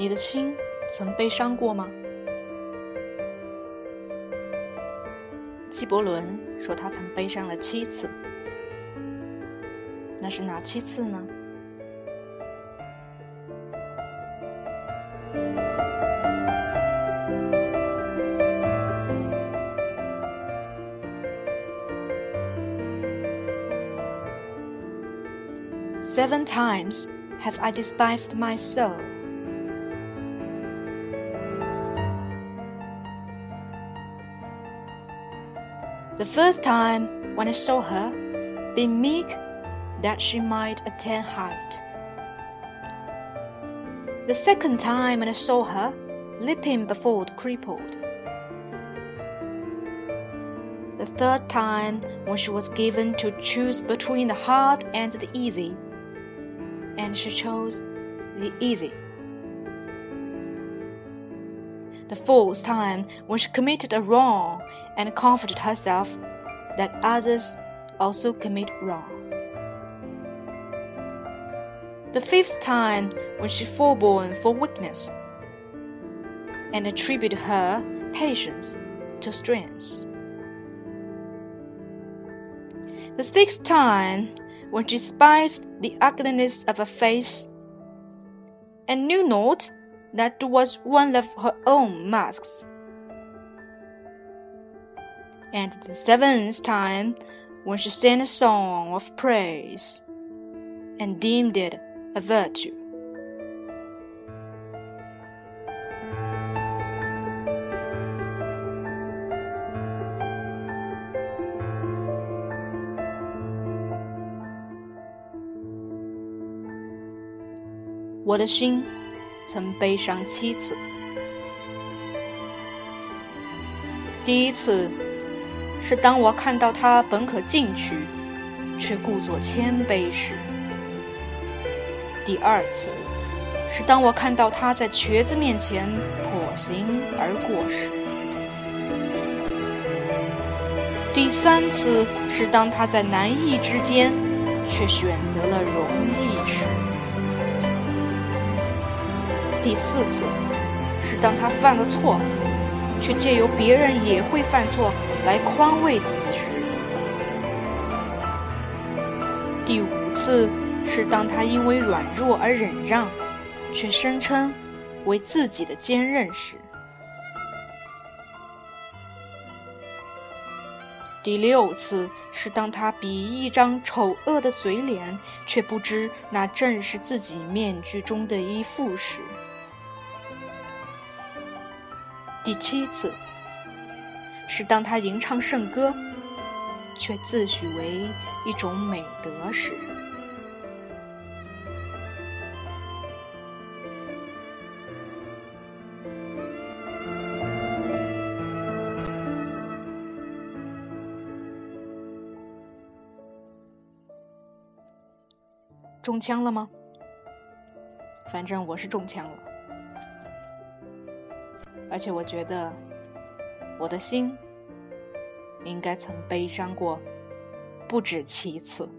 你的心曾悲伤过吗？纪伯伦说他曾悲伤了七次，那是哪七次呢？Seven times have I despised my soul. The first time when I saw her, be meek that she might attain height. The second time when I saw her, leaping before the crippled. The third time when she was given to choose between the hard and the easy, and she chose the easy. The fourth time when she committed a wrong and comforted herself that others also commit wrong. The fifth time when she forborne for weakness and attributed her patience to strength. The sixth time when she despised the ugliness of her face and knew not that was one of her own masks. And the seventh time when she sang a song of praise and deemed it a virtue. 我的心 曾悲伤七次。第一次是当我看到他本可进取，却故作谦卑时；第二次是当我看到他在瘸子面前跛行而过时；第三次是当他在难易之间，却选择了容易第四次，是当他犯了错，却借由别人也会犯错来宽慰自己时；第五次，是当他因为软弱而忍让，却声称为自己的坚韧时；第六次，是当他比一张丑恶的嘴脸，却不知那正是自己面具中的一副时。第七次，是当他吟唱圣歌，却自诩为一种美德时。中枪了吗？反正我是中枪了。而且我觉得，我的心应该曾悲伤过不止七次。